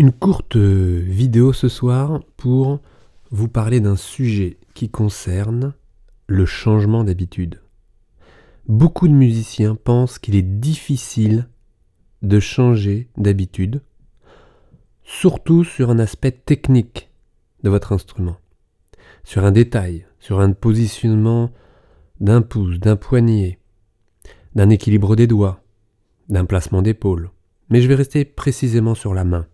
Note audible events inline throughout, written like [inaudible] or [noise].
Une courte vidéo ce soir pour vous parler d'un sujet qui concerne le changement d'habitude. Beaucoup de musiciens pensent qu'il est difficile de changer d'habitude, surtout sur un aspect technique de votre instrument, sur un détail, sur un positionnement d'un pouce, d'un poignet, d'un équilibre des doigts, d'un placement d'épaule. Mais je vais rester précisément sur la main.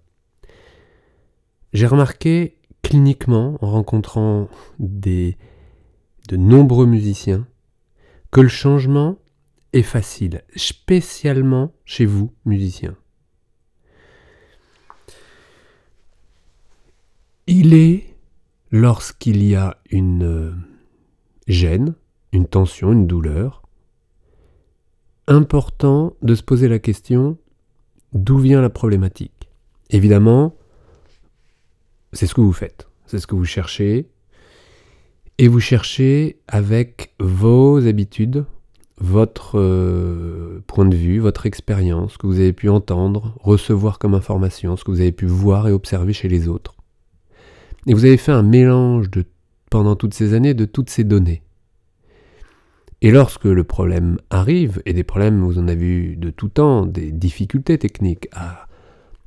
J'ai remarqué cliniquement, en rencontrant de nombreux musiciens, que le changement est facile, spécialement chez vous, musiciens. Il est, lorsqu'il y a une gêne, une tension, une douleur, important de se poser la question d'où vient la problématique? Évidemment, c'est ce que vous faites, c'est ce que vous cherchez, et vous cherchez avec vos habitudes, votre euh, point de vue, votre expérience, ce que vous avez pu entendre, recevoir comme information, ce que vous avez pu voir et observer chez les autres. Et vous avez fait un mélange pendant toutes ces années de toutes ces données. Et lorsque le problème arrive, et des problèmes, vous en avez eu de tout temps, des difficultés techniques à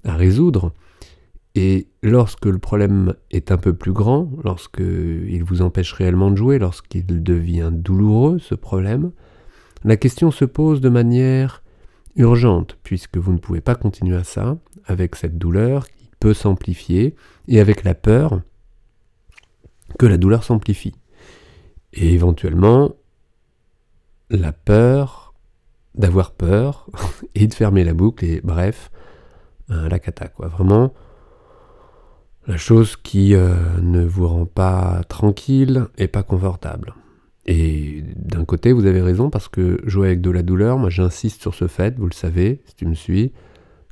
résoudre, et lorsque le problème est un peu plus grand, lorsqu'il vous empêche réellement de jouer, lorsqu'il devient douloureux, ce problème, la question se pose de manière urgente, puisque vous ne pouvez pas continuer à ça, avec cette douleur qui peut s'amplifier, et avec la peur que la douleur s'amplifie. Et éventuellement, la peur d'avoir peur, [laughs] et de fermer la boucle, et bref, la cata, quoi. Vraiment, la chose qui euh, ne vous rend pas tranquille et pas confortable. Et d'un côté, vous avez raison parce que jouer avec de la douleur, moi j'insiste sur ce fait, vous le savez, si tu me suis,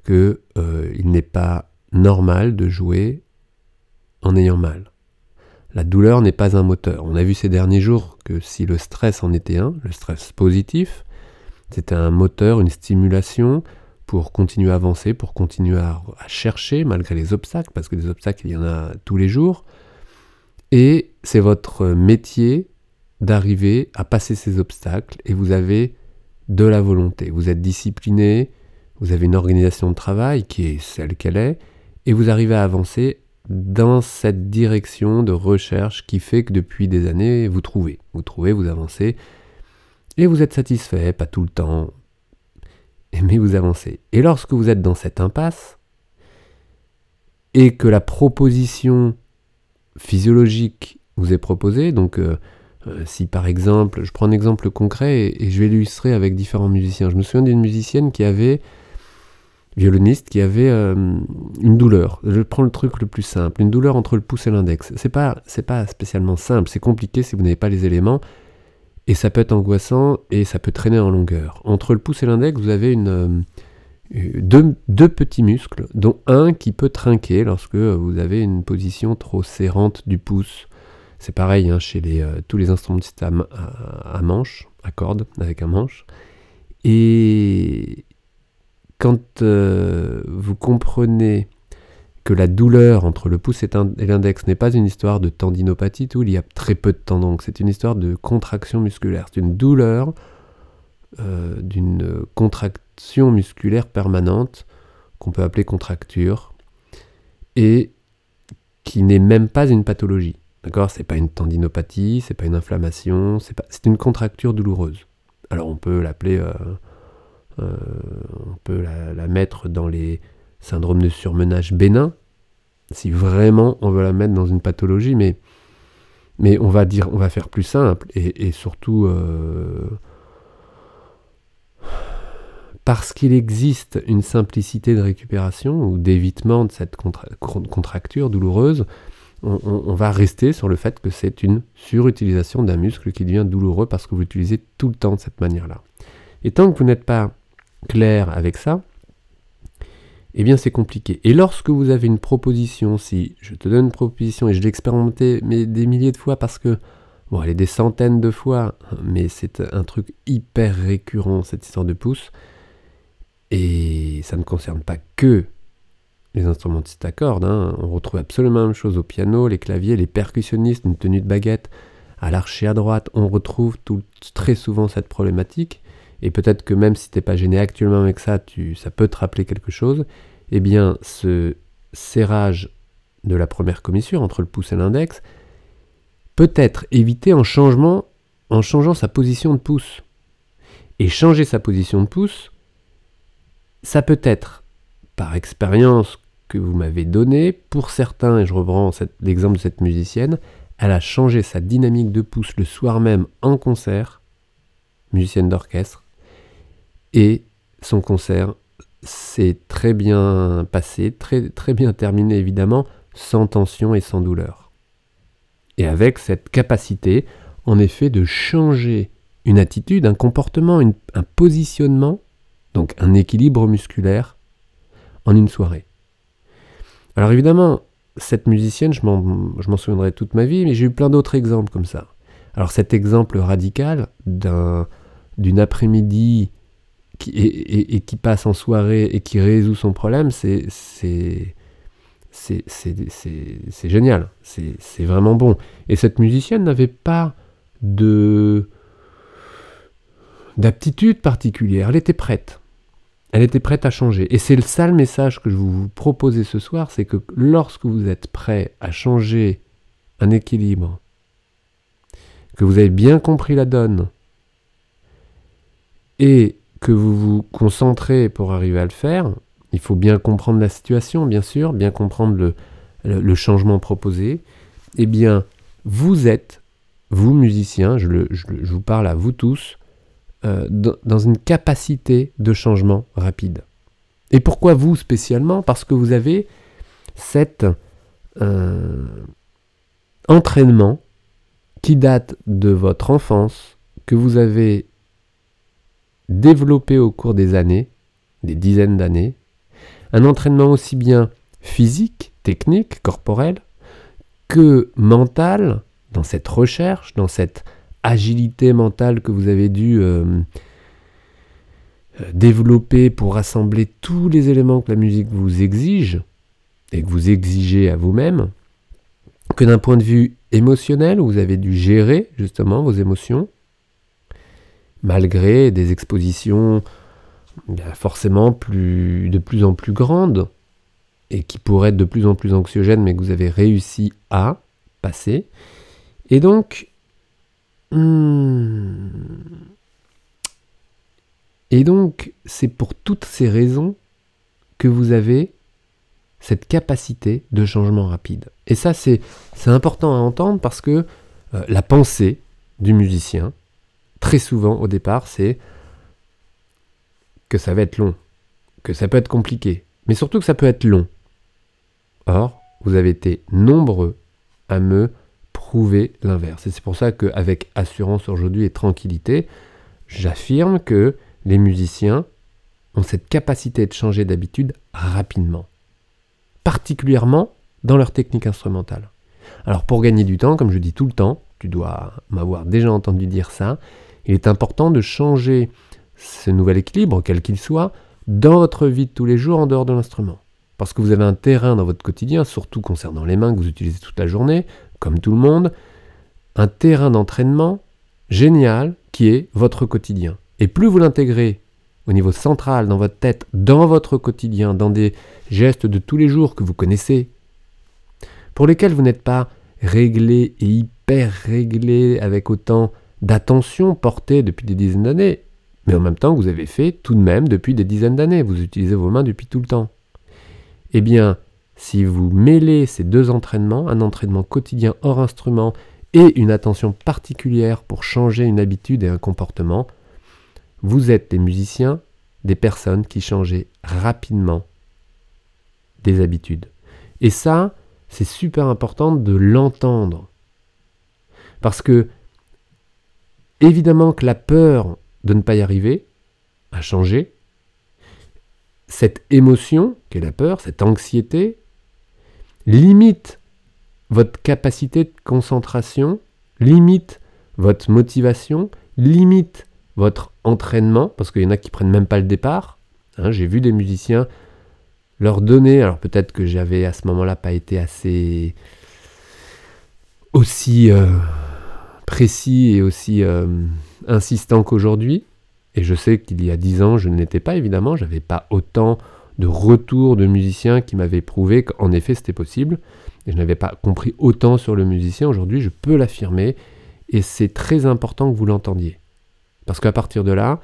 que euh, n'est pas normal de jouer en ayant mal. La douleur n'est pas un moteur. On a vu ces derniers jours que si le stress en était un, le stress positif, c'était un moteur, une stimulation, pour continuer à avancer, pour continuer à, chercher malgré les obstacles, parce que des obstacles, il y en a tous les jours. Et c'est votre métier d'arriver à passer ces obstacles et vous avez de la volonté. Vous êtes discipliné, vous avez une organisation de travail qui est celle qu'elle est, et vous arrivez à avancer dans cette direction de recherche qui fait que depuis des années, vous trouvez. Vous trouvez, vous avancez, et vous êtes satisfait, pas tout le temps, mais vous avancez. Et lorsque vous êtes dans cette impasse, et que la proposition physiologique vous est proposée, donc euh, euh, si par exemple, je prends un exemple concret et, je vais l'illustrer avec différents musiciens. Je me souviens d'une musicienne qui avait, violoniste, qui avait euh, une douleur. Je prends le truc le plus simple, une douleur entre le pouce et l'index. C'est pas, pas spécialement simple, c'est compliqué si vous n'avez pas les éléments. Et ça peut être angoissant et ça peut traîner en longueur. Entre le pouce et l'index, vous avez euh, deux, petits muscles, dont un qui peut trinquer lorsque vous avez une position trop serrante du pouce. C'est pareil hein, chez euh, tous les instruments à, manche, à corde, avec un manche. Et quand euh, vous comprenez que la douleur entre le pouce et l'index n'est pas une histoire de tendinopathie, où il y a très peu de tendons, c'est une histoire de contraction musculaire. C'est une douleur euh, d'une contraction musculaire permanente qu'on peut appeler contracture et qui n'est même pas une pathologie. D'accord? C'est pas une tendinopathie, c'est pas une inflammation, c'est pas, une contracture douloureuse. Alors on peut l'appeler, euh, euh, on peut la mettre dans les syndrome de surmenage bénin, si vraiment on veut la mettre dans une pathologie, mais, on va dire, on va faire plus simple et, surtout euh, parce qu'il existe une simplicité de récupération ou d'évitement de cette contracture douloureuse, on, va rester sur le fait que c'est une surutilisation d'un muscle qui devient douloureux parce que vous l'utilisez tout le temps de cette manière-là. Et tant que vous n'êtes pas clair avec ça, eh bien c'est compliqué. Et lorsque vous avez une proposition, si je te donne une proposition et je l'ai expérimenté mais des milliers de fois parce que, bon, elle est des centaines de fois, mais c'est un truc hyper récurrent, cette histoire de pouce, et ça ne concerne pas que les instrumentistes à cordes. Hein. On retrouve absolument la même chose au piano, les claviers, les percussionnistes, une tenue de baguette, à l'archer à droite. On retrouve très souvent cette problématique. Et peut-être que même si tu n'es pas gêné actuellement avec ça, ça peut te rappeler quelque chose. Eh bien, ce serrage de la première commissure entre le pouce et l'index peut être évité en, changement, en changeant sa position de pouce. Et changer sa position de pouce, ça peut être, par expérience que vous m'avez donnée, pour certains, et je reprends l'exemple de cette musicienne, elle a changé sa dynamique de pouce le soir même en concert, musicienne d'orchestre, et son concert s'est très bien passé, très, bien terminé évidemment, sans tension et sans douleur. Et avec cette capacité, en effet, de changer une attitude, un comportement, un positionnement, donc un équilibre musculaire, en une soirée. Alors évidemment, cette musicienne, je m'en souviendrai toute ma vie, mais j'ai eu plein d'autres exemples comme ça. Alors cet exemple radical d'une après-midi et, qui passe en soirée et qui résout son problème, c'est c'est génial, c'est vraiment bon. Et cette musicienne n'avait pas de d'aptitude particulière, elle était prête. Elle était prête à changer. Et c'est le sale message que je vous proposer ce soir, c'est que lorsque vous êtes prêt à changer un équilibre, que vous avez bien compris la donne, et que vous vous concentrez pour arriver à le faire, il faut bien comprendre la situation, bien sûr, bien comprendre le, changement proposé, eh bien, vous êtes, vous musiciens, je, je vous parle à vous tous, euh, dans une capacité de changement rapide. Et pourquoi vous spécialement? Parce que vous avez cet euh, entraînement qui date de votre enfance, que vous avez développé au cours des années, des dizaines d'années, un entraînement aussi bien physique, technique, corporel, que mental, dans cette recherche, dans cette agilité mentale que vous avez dû euh, euh, développer pour rassembler tous les éléments que la musique vous exige et que vous exigez à vous-même, que d'un point de vue émotionnel, vous avez dû gérer justement vos émotions, malgré des expositions forcément plus, de plus en plus grandes et qui pourraient être de plus en plus anxiogènes, mais que vous avez réussi à passer. Et donc, Hmm. C'est pour toutes ces raisons que vous avez cette capacité de changement rapide. Et ça, c'est important à entendre parce que euh, la pensée du musicien, très souvent au départ, c'est que ça va être long, que ça peut être compliqué, mais surtout que ça peut être long. Or, vous avez été nombreux à me prouver l'inverse. Et c'est pour ça qu'avec assurance aujourd'hui et tranquillité, j'affirme que les musiciens ont cette capacité de changer d'habitude rapidement. Particulièrement dans leur technique instrumentale. Alors pour gagner du temps, comme je dis tout le temps, tu dois m'avoir déjà entendu dire ça, il est important de changer ce nouvel équilibre, quel qu'il soit, dans votre vie de tous les jours en dehors de l'instrument. Parce que vous avez un terrain dans votre quotidien, surtout concernant les mains que vous utilisez toute la journée, comme tout le monde, un terrain d'entraînement génial qui est votre quotidien. Et plus vous l'intégrez au niveau central, dans votre tête, dans votre quotidien, dans des gestes de tous les jours que vous connaissez, pour lesquels vous n'êtes pas réglé et hyper réglé avec autant d'attention portée depuis des dizaines d'années, mais en même temps vous avez fait tout de même depuis des dizaines d'années, vous utilisez vos mains depuis tout le temps. Eh bien, si vous mêlez ces deux entraînements, un entraînement quotidien hors instrument et une attention particulière pour changer une habitude et un comportement, vous êtes des musiciens, des personnes qui changent rapidement des habitudes. Et ça, c'est super important de l'entendre. Parce que, évidemment que la peur de ne pas y arriver, à changer, cette émotion, qui est la peur, cette anxiété, limite votre capacité de concentration, limite votre motivation, limite votre entraînement, parce qu'il y en a qui prennent même pas le départ. Hein, j'ai vu des musiciens leur donner, alors peut-être que j'avais à ce moment-là pas été assez aussi euh, précis et aussi euh, insistant qu'aujourd'hui, et je sais qu'il y a dix ans, je ne l'étais pas évidemment, j'avais pas autant de retours de musiciens qui m'avaient prouvé qu'en effet c'était possible, et je n'avais pas compris autant sur le musicien, aujourd'hui je peux l'affirmer, et c'est très important que vous l'entendiez. Parce qu'à partir de là,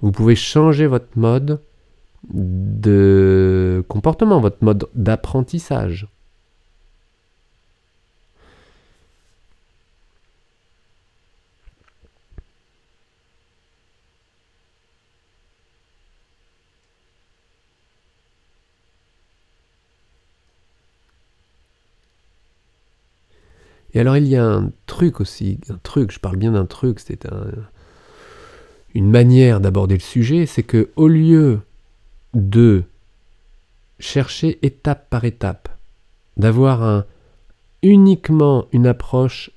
vous pouvez changer votre mode de comportement, votre mode d'apprentissage. Et alors il y a un truc aussi, un truc, je parle bien d'un truc, c'est une manière d'aborder le sujet, c'est que au lieu de chercher étape par étape, d'avoir un, uniquement une approche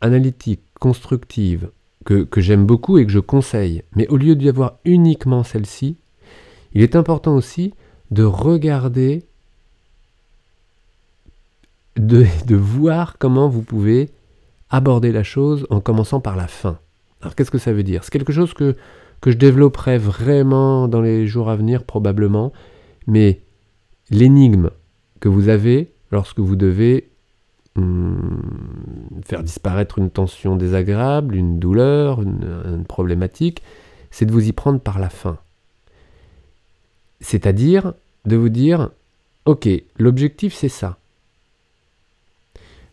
analytique, constructive, que j'aime beaucoup et que je conseille, mais au lieu d'y avoir uniquement celle-ci, il est important aussi de regarder de, voir comment vous pouvez aborder la chose en commençant par la fin. Alors qu'est-ce que ça veut dire? C'est quelque chose que, que je développerai vraiment dans les jours à venir probablement, mais l'énigme que vous avez lorsque vous devez hum, faire disparaître une tension désagréable, une douleur, une problématique, c'est de vous y prendre par la fin. C'est-à-dire de vous dire, ok, l'objectif c'est ça.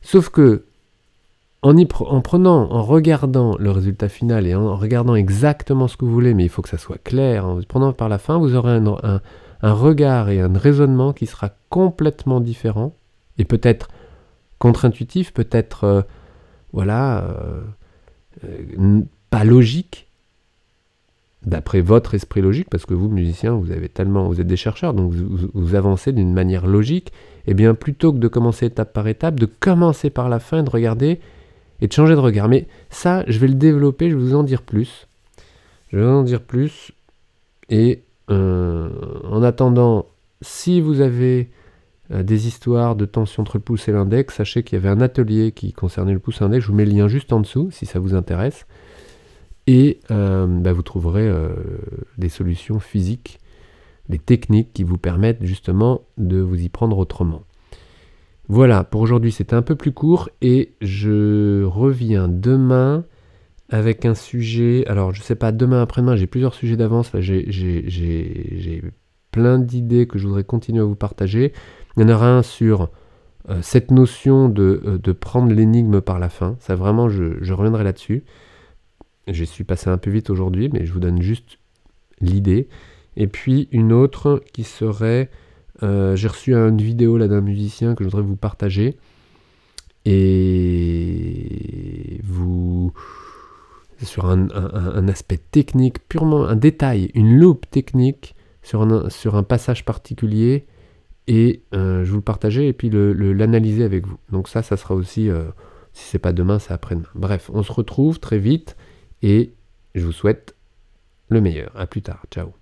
Sauf que, en, en prenant, en regardant le résultat final et en regardant exactement ce que vous voulez, mais il faut que ça soit clair, en prenant par la fin, vous aurez un, regard et un raisonnement qui sera complètement différent et peut-être contre-intuitif, peut-être, euh, voilà, euh, euh, pas logique, d'après votre esprit logique, parce que vous, musiciens, vous avez tellement, vous êtes des chercheurs, donc vous, avancez d'une manière logique, eh bien plutôt que de commencer étape par étape, de commencer par la fin, de regarder et de changer de regard. Mais ça, je vais le développer, je vais vous en dire plus. Je vais vous en dire plus. Et euh, en attendant, si vous avez euh, des histoires de tension entre le pouce et l'index, sachez qu'il y avait un atelier qui concernait le pouce et l'index. Je vous mets le lien juste en dessous si ça vous intéresse et euh, bah, vous trouverez des solutions physiques, des techniques qui vous permettent justement de vous y prendre autrement. Voilà, pour aujourd'hui c'était un peu plus court et je reviens demain avec un sujet. Alors je sais pas, demain après-demain j'ai plusieurs sujets d'avance, j'ai plein d'idées que je voudrais continuer à vous partager. Il y en aura un sur euh, cette notion de, prendre l'énigme par la fin, ça vraiment je reviendrai là-dessus. Je suis passé un peu vite aujourd'hui, mais je vous donne juste l'idée. Et puis une autre qui serait, euh, j'ai reçu une vidéo là d'un musicien que je voudrais vous partager. Et vous, sur un, aspect technique, purement un détail, une loupe technique sur un, passage particulier. Et euh, je vous le partager et puis l'analyser avec vous. Donc ça, ça sera aussi, euh, si c'est pas demain, c'est après-demain. Bref, on se retrouve très vite et je vous souhaite le meilleur. À plus tard. Ciao.